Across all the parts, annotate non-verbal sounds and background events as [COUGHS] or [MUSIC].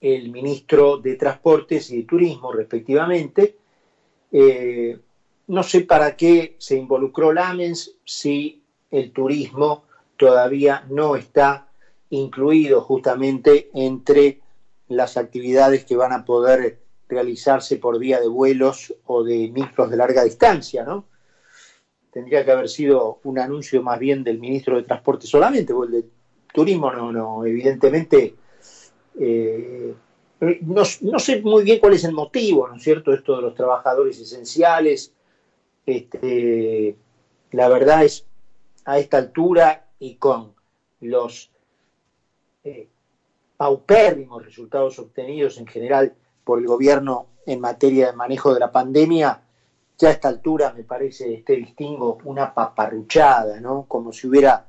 el ministro de Transportes y de Turismo, respectivamente. Eh, no sé para qué se involucró Lamens si el turismo todavía no está incluido justamente entre las actividades que van a poder realizarse por vía de vuelos o de micros de larga distancia, ¿no? Tendría que haber sido un anuncio más bien del ministro de Transporte solamente, porque el de turismo no, no, evidentemente eh, no, sé muy bien cuál es el motivo, ¿no es cierto? Esto de los trabajadores esenciales. Este, la verdad es, a esta altura y con los eh, paupérrimos resultados obtenidos en general por el gobierno en materia de manejo de la pandemia, ya a esta altura me parece este distingo una paparruchada, ¿no? Como si hubiera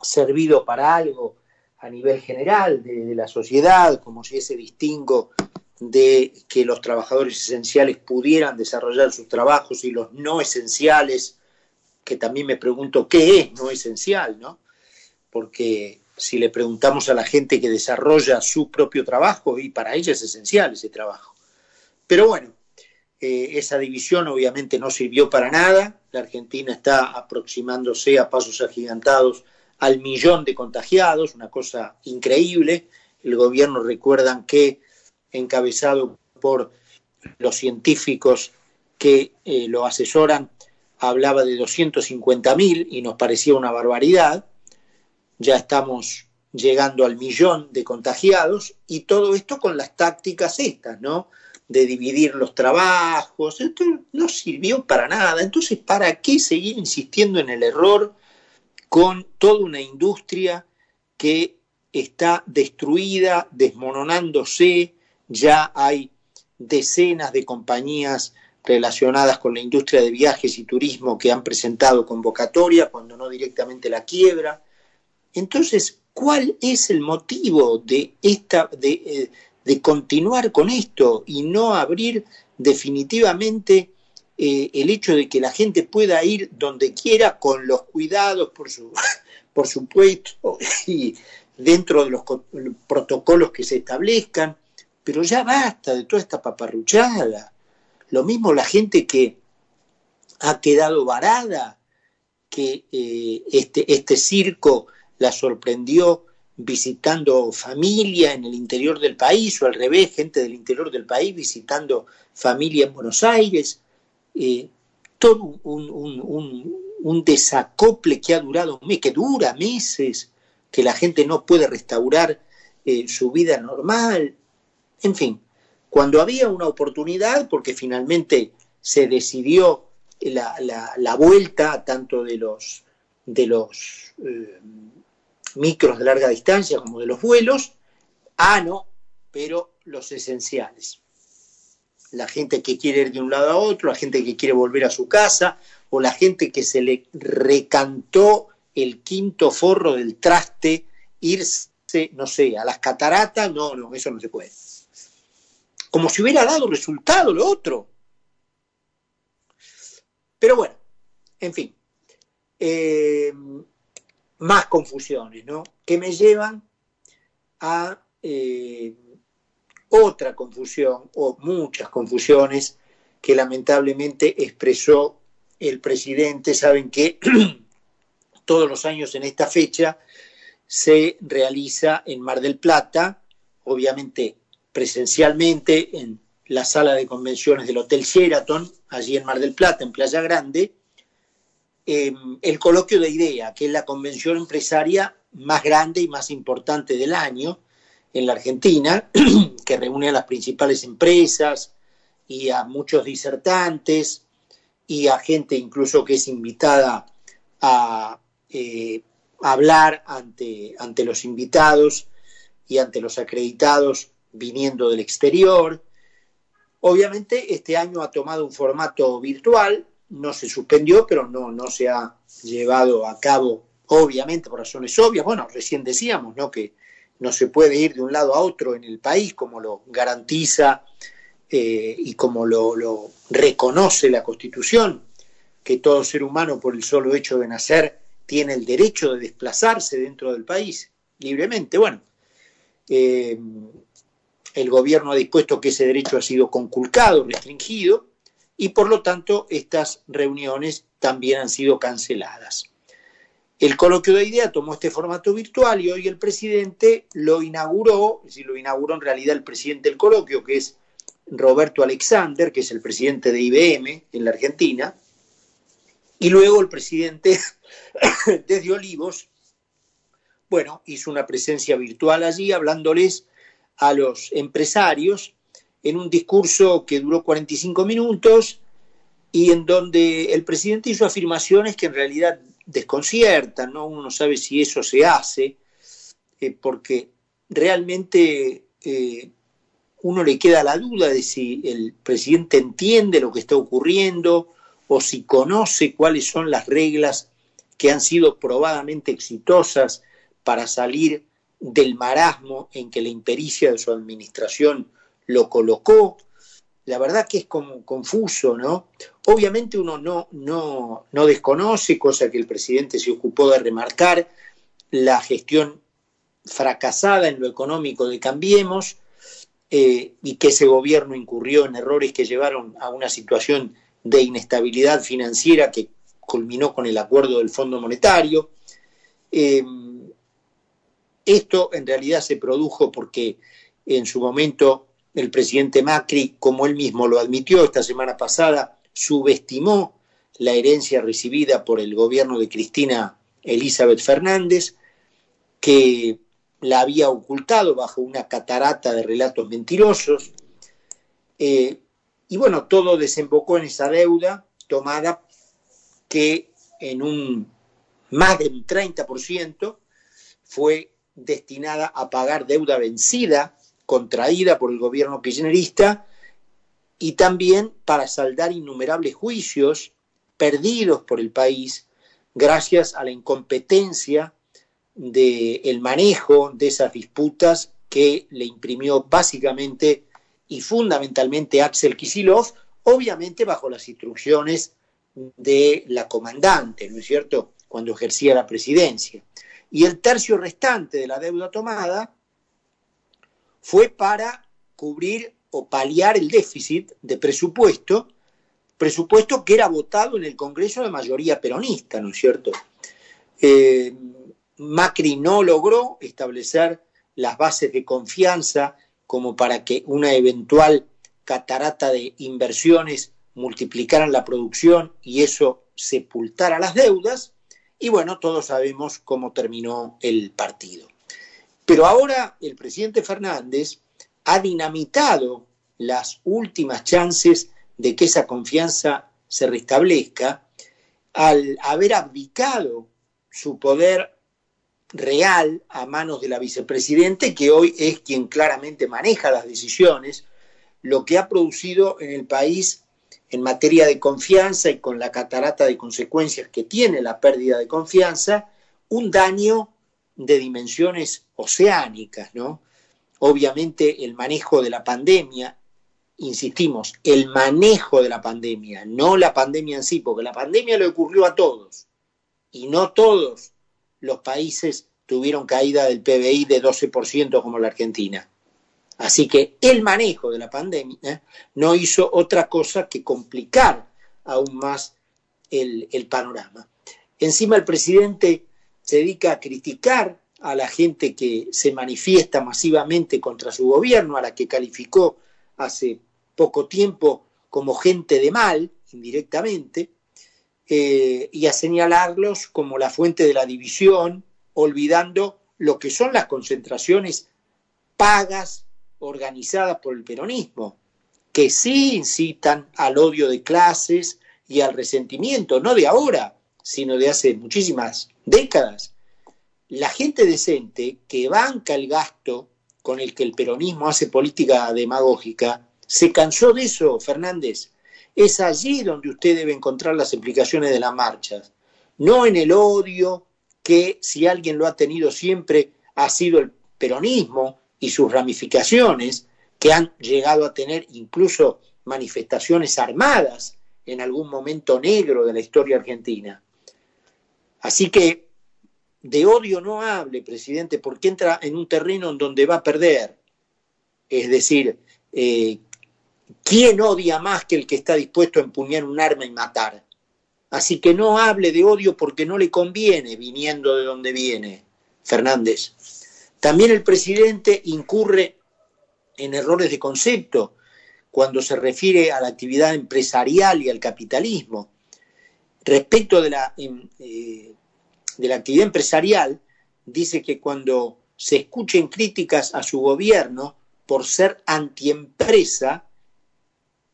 servido para algo a nivel general de, la sociedad, como si ese distingo de que los trabajadores esenciales pudieran desarrollar sus trabajos y los no esenciales, que también me pregunto qué es no esencial, ¿no? Porque si le preguntamos a la gente que desarrolla su propio trabajo, y para ella es esencial ese trabajo. Pero bueno, eh, esa división obviamente no sirvió para nada. La Argentina está aproximándose a pasos agigantados al millón de contagiados, una cosa increíble. El gobierno recuerdan que, encabezado por los científicos que eh, lo asesoran, hablaba de 250.000 y nos parecía una barbaridad. Ya estamos llegando al millón de contagiados y todo esto con las tácticas estas, ¿no? De dividir los trabajos, esto no sirvió para nada. Entonces, ¿para qué seguir insistiendo en el error con toda una industria que está destruida, desmoronándose, ya hay decenas de compañías relacionadas con la industria de viajes y turismo que han presentado convocatoria, cuando no directamente la quiebra. Entonces, ¿cuál es el motivo de, esta, de, eh, continuar con esto y no abrir definitivamente eh, el hecho de que la gente pueda ir donde quiera con los cuidados, por, su, [LAUGHS] por supuesto, [LAUGHS] y dentro de los protocolos que se establezcan, pero ya basta de toda esta paparruchada. Lo mismo la gente que ha quedado varada, que eh, este, este circo la sorprendió visitando familia en el interior del país, o al revés, gente del interior del país visitando familia en Buenos Aires. Eh, todo un, desacople que ha durado, que dura meses, que la gente no puede restaurar eh, su vida normal. En fin, cuando había una oportunidad, porque finalmente se decidió la, vuelta tanto de los, de los eh, micros de larga distancia como de los vuelos, ah, no, pero los esenciales la gente que quiere ir de un lado a otro, la gente que quiere volver a su casa, o la gente que se le recantó el quinto forro del traste, irse, no sé, a las cataratas, no, no, eso no se puede. Como si hubiera dado resultado lo otro. Pero bueno, en fin, eh, más confusiones, ¿no? Que me llevan a eh, otra confusión o muchas confusiones que lamentablemente expresó el presidente. Saben que [CLEARS THROAT] todos los años en esta fecha se realiza en Mar del Plata, obviamente presencialmente en la sala de convenciones del Hotel Sheraton, allí en Mar del Plata, en Playa Grande, em, el coloquio de idea, que es la convención empresaria más grande y más importante del año, en la Argentina, [CLEARS THROAT] que reúne a las principales empresas y a muchos disertantes y a gente incluso que es invitada a eh, hablar ante, ante los invitados y ante los acreditados viniendo del exterior. Obviamente este año ha tomado un formato virtual, no se suspendió, pero no, no se ha llevado a cabo, obviamente por razones obvias. Bueno, recién decíamos ¿no? que no se puede ir de un lado a otro en el país como lo garantiza eh, y como lo, reconoce la Constitución, que todo ser humano por el solo hecho de nacer tiene el derecho de desplazarse dentro del país libremente. Bueno, eh, el gobierno ha dispuesto que ese derecho ha sido conculcado, restringido, y por lo tanto estas reuniones también han sido canceladas. El coloquio de idea tomó este formato virtual y hoy el presidente lo inauguró, es lo inauguró en realidad el presidente del coloquio, que es Roberto Alexander, que es el presidente de IBM en la Argentina, y luego el presidente [COUGHS] desde Olivos, bueno, hizo una presencia virtual allí hablándoles a los empresarios en un discurso que duró 45 minutos y en donde el presidente hizo afirmaciones que en realidad desconciertan, ¿no? Uno no sabe si eso se hace, eh, porque realmente eh, uno le queda la duda de si el presidente entiende lo que está ocurriendo o si conoce cuáles son las reglas que han sido probadamente exitosas para salir del marasmo en que la impericia de su administración lo colocó. La verdad que es como confuso, ¿no? Obviamente uno no, no, no desconoce, cosa que el presidente se ocupó de remarcar, la gestión fracasada en lo económico de Cambiemos eh, y que ese gobierno incurrió en errores que llevaron a una situación de inestabilidad financiera que culminó con el acuerdo del Fondo Monetario. Eh, esto en realidad se produjo porque en su momento el presidente Macri, como él mismo lo admitió esta semana pasada, subestimó la herencia recibida por el gobierno de Cristina Elizabeth Fernández, que la había ocultado bajo una catarata de relatos mentirosos. Eh, y bueno, todo desembocó en esa deuda tomada que en un más del 30% fue destinada a pagar deuda vencida contraída por el gobierno kirchnerista y también para saldar innumerables juicios perdidos por el país gracias a la incompetencia del manejo de esas disputas que le imprimió básicamente y fundamentalmente Axel Kisilov, obviamente bajo las instrucciones de la comandante, ¿no es cierto?, cuando ejercía la presidencia. Y el tercio restante de la deuda tomada fue para cubrir o paliar el déficit de presupuesto, presupuesto que era votado en el Congreso de mayoría peronista, ¿no es cierto? Eh, Macri no logró establecer las bases de confianza como para que una eventual catarata de inversiones multiplicaran la producción y eso sepultara las deudas. Y bueno, todos sabemos cómo terminó el partido. Pero ahora el presidente Fernández ha dinamitado las últimas chances de que esa confianza se restablezca al haber abdicado su poder real a manos de la vicepresidente, que hoy es quien claramente maneja las decisiones, lo que ha producido en el país en materia de confianza y con la catarata de consecuencias que tiene la pérdida de confianza, un daño de dimensiones oceánicas, ¿no? Obviamente el manejo de la pandemia, insistimos, el manejo de la pandemia, no la pandemia en sí, porque la pandemia le ocurrió a todos y no todos los países tuvieron caída del PBI de 12% como la Argentina. Así que el manejo de la pandemia no hizo otra cosa que complicar aún más el, el panorama. Encima el presidente se dedica a criticar a la gente que se manifiesta masivamente contra su gobierno, a la que calificó hace poco tiempo como gente de mal, indirectamente, eh, y a señalarlos como la fuente de la división, olvidando lo que son las concentraciones pagas organizadas por el peronismo, que sí incitan al odio de clases y al resentimiento, no de ahora, sino de hace muchísimas décadas. La gente decente que banca el gasto con el que el peronismo hace política demagógica, se cansó de eso, Fernández. Es allí donde usted debe encontrar las implicaciones de las marchas, no en el odio que si alguien lo ha tenido siempre ha sido el peronismo y sus ramificaciones, que han llegado a tener incluso manifestaciones armadas en algún momento negro de la historia argentina. Así que de odio no hable, presidente, porque entra en un terreno en donde va a perder. Es decir, eh, ¿quién odia más que el que está dispuesto a empuñar un arma y matar? Así que no hable de odio porque no le conviene viniendo de donde viene, Fernández. También el presidente incurre en errores de concepto cuando se refiere a la actividad empresarial y al capitalismo. Respecto de la, em, eh, de la actividad empresarial, dice que cuando se escuchen críticas a su gobierno por ser antiempresa,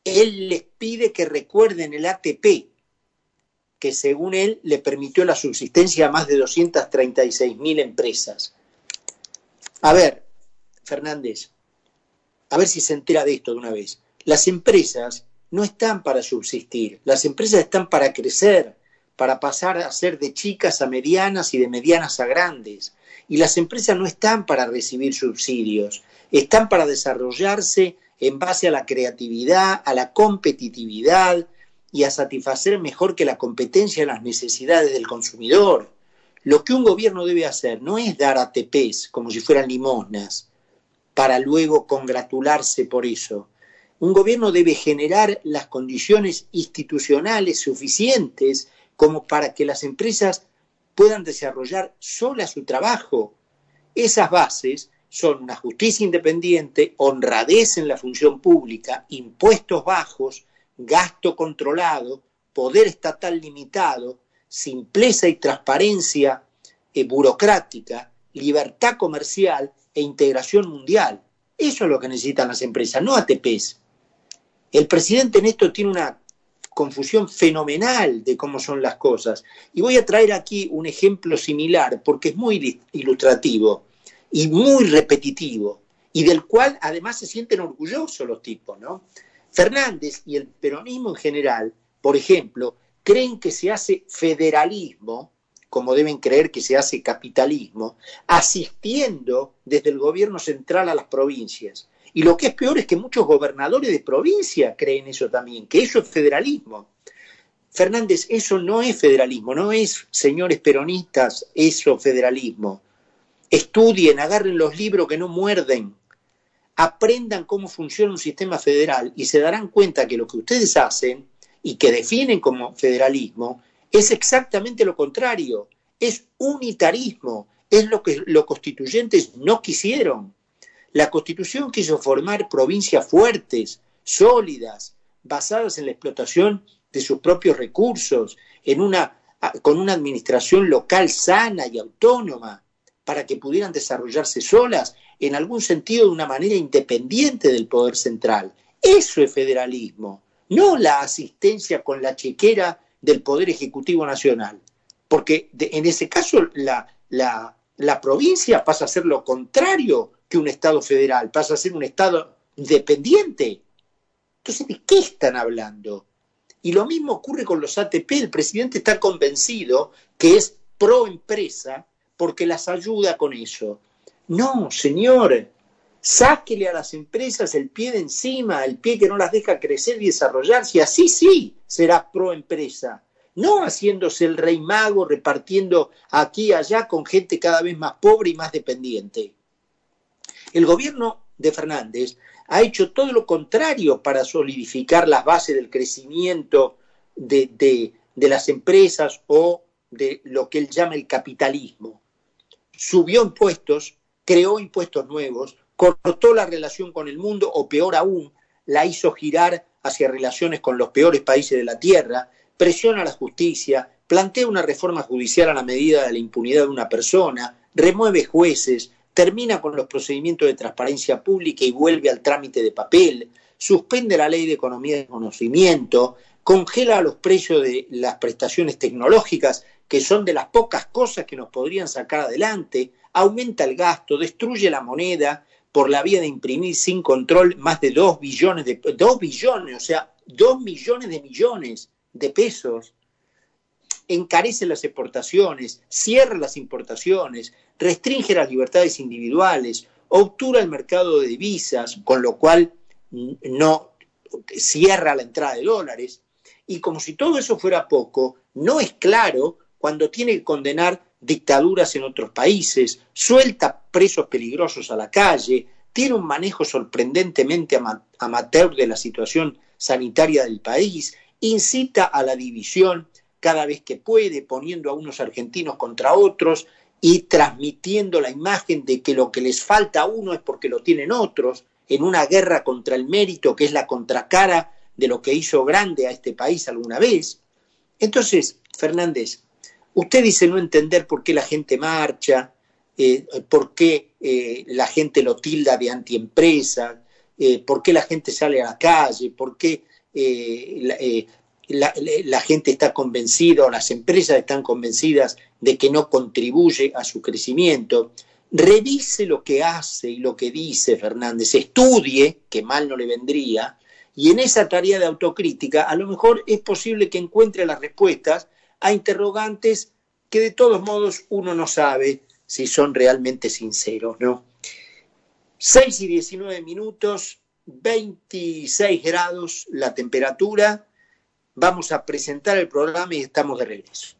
él les pide que recuerden el ATP, que según él le permitió la subsistencia a más de 236 mil empresas. A ver, Fernández, a ver si se entera de esto de una vez. Las empresas no están para subsistir, las empresas están para crecer, para pasar a ser de chicas a medianas y de medianas a grandes. Y las empresas no están para recibir subsidios, están para desarrollarse en base a la creatividad, a la competitividad y a satisfacer mejor que la competencia las necesidades del consumidor. Lo que un gobierno debe hacer no es dar ATPs como si fueran limosnas para luego congratularse por eso. Un gobierno debe generar las condiciones institucionales suficientes como para que las empresas puedan desarrollar solas su trabajo. Esas bases son una justicia independiente, honradez en la función pública, impuestos bajos, gasto controlado, poder estatal limitado, simpleza y transparencia eh, burocrática, libertad comercial e integración mundial. Eso es lo que necesitan las empresas, no ATPs. El presidente en esto tiene una confusión fenomenal de cómo son las cosas. Y voy a traer aquí un ejemplo similar porque es muy ilustrativo y muy repetitivo y del cual además se sienten orgullosos los tipos, ¿no? Fernández y el peronismo en general, por ejemplo, creen que se hace federalismo, como deben creer que se hace capitalismo, asistiendo desde el gobierno central a las provincias. Y lo que es peor es que muchos gobernadores de provincia creen eso también, que eso es federalismo. Fernández, eso no es federalismo, no es, señores peronistas, eso federalismo. Estudien, agarren los libros que no muerden, aprendan cómo funciona un sistema federal y se darán cuenta que lo que ustedes hacen y que definen como federalismo es exactamente lo contrario, es unitarismo, es lo que los constituyentes no quisieron. La constitución quiso formar provincias fuertes, sólidas, basadas en la explotación de sus propios recursos, en una, con una administración local sana y autónoma, para que pudieran desarrollarse solas, en algún sentido de una manera independiente del poder central. Eso es federalismo, no la asistencia con la chequera del Poder Ejecutivo Nacional, porque en ese caso la, la, la provincia pasa a ser lo contrario que un Estado federal, pasa a ser un Estado independiente. Entonces, ¿de qué están hablando? Y lo mismo ocurre con los ATP. El presidente está convencido que es pro empresa porque las ayuda con eso. No, señor, sáquele a las empresas el pie de encima, el pie que no las deja crecer y desarrollarse, así sí será pro empresa. No haciéndose el rey mago, repartiendo aquí y allá con gente cada vez más pobre y más dependiente. El gobierno de Fernández ha hecho todo lo contrario para solidificar las bases del crecimiento de, las empresas o de lo que él llama el capitalismo. Subió impuestos, creó impuestos nuevos, cortó la relación con el mundo o peor aún, la hizo girar hacia relaciones con los peores países de la Tierra, presiona a la justicia, plantea una reforma judicial a la medida de la impunidad de una persona, remueve jueces, termina con los procedimientos de transparencia pública y vuelve al trámite de papel, suspende la ley de economía de conocimiento, congela los precios de las prestaciones tecnológicas, que son de las pocas cosas que nos podrían sacar adelante, aumenta el gasto, destruye la moneda, por la vía de imprimir sin control más de 2 billones de 2 billones, o sea, 2 millones de millones de pesos, encarece las exportaciones, cierra las importaciones, restringe las libertades individuales, obtura el mercado de divisas, con lo cual no cierra la entrada de dólares. Y como si todo eso fuera poco, no es claro cuando tiene que condenar dictaduras en otros países, suelta presos peligrosos a la calle, tiene un manejo sorprendentemente amateur de la situación sanitaria del país, incita a la división cada vez que puede, poniendo a unos argentinos contra otros y transmitiendo la imagen de que lo que les falta a uno es porque lo tienen otros, en una guerra contra el mérito que es la contracara de lo que hizo grande a este país alguna vez. Entonces, Fernández, usted dice no entender por qué la gente marcha, eh, por qué eh, la gente lo tilda de antiempresa, eh, por qué la gente sale a la calle, por qué la, gente está convencida o las empresas están convencidas de que no contribuye a su crecimiento. Revise lo que hace y lo que dice Fernández, estudie, que mal no le vendría, y en esa tarea de autocrítica a lo mejor es posible que encuentre las respuestas a interrogantes que de todos modos uno no sabe si son realmente sinceros, ¿no? 6 y 19 minutos, 26 grados la temperatura. Vamos a presentar el programa y estamos de regreso.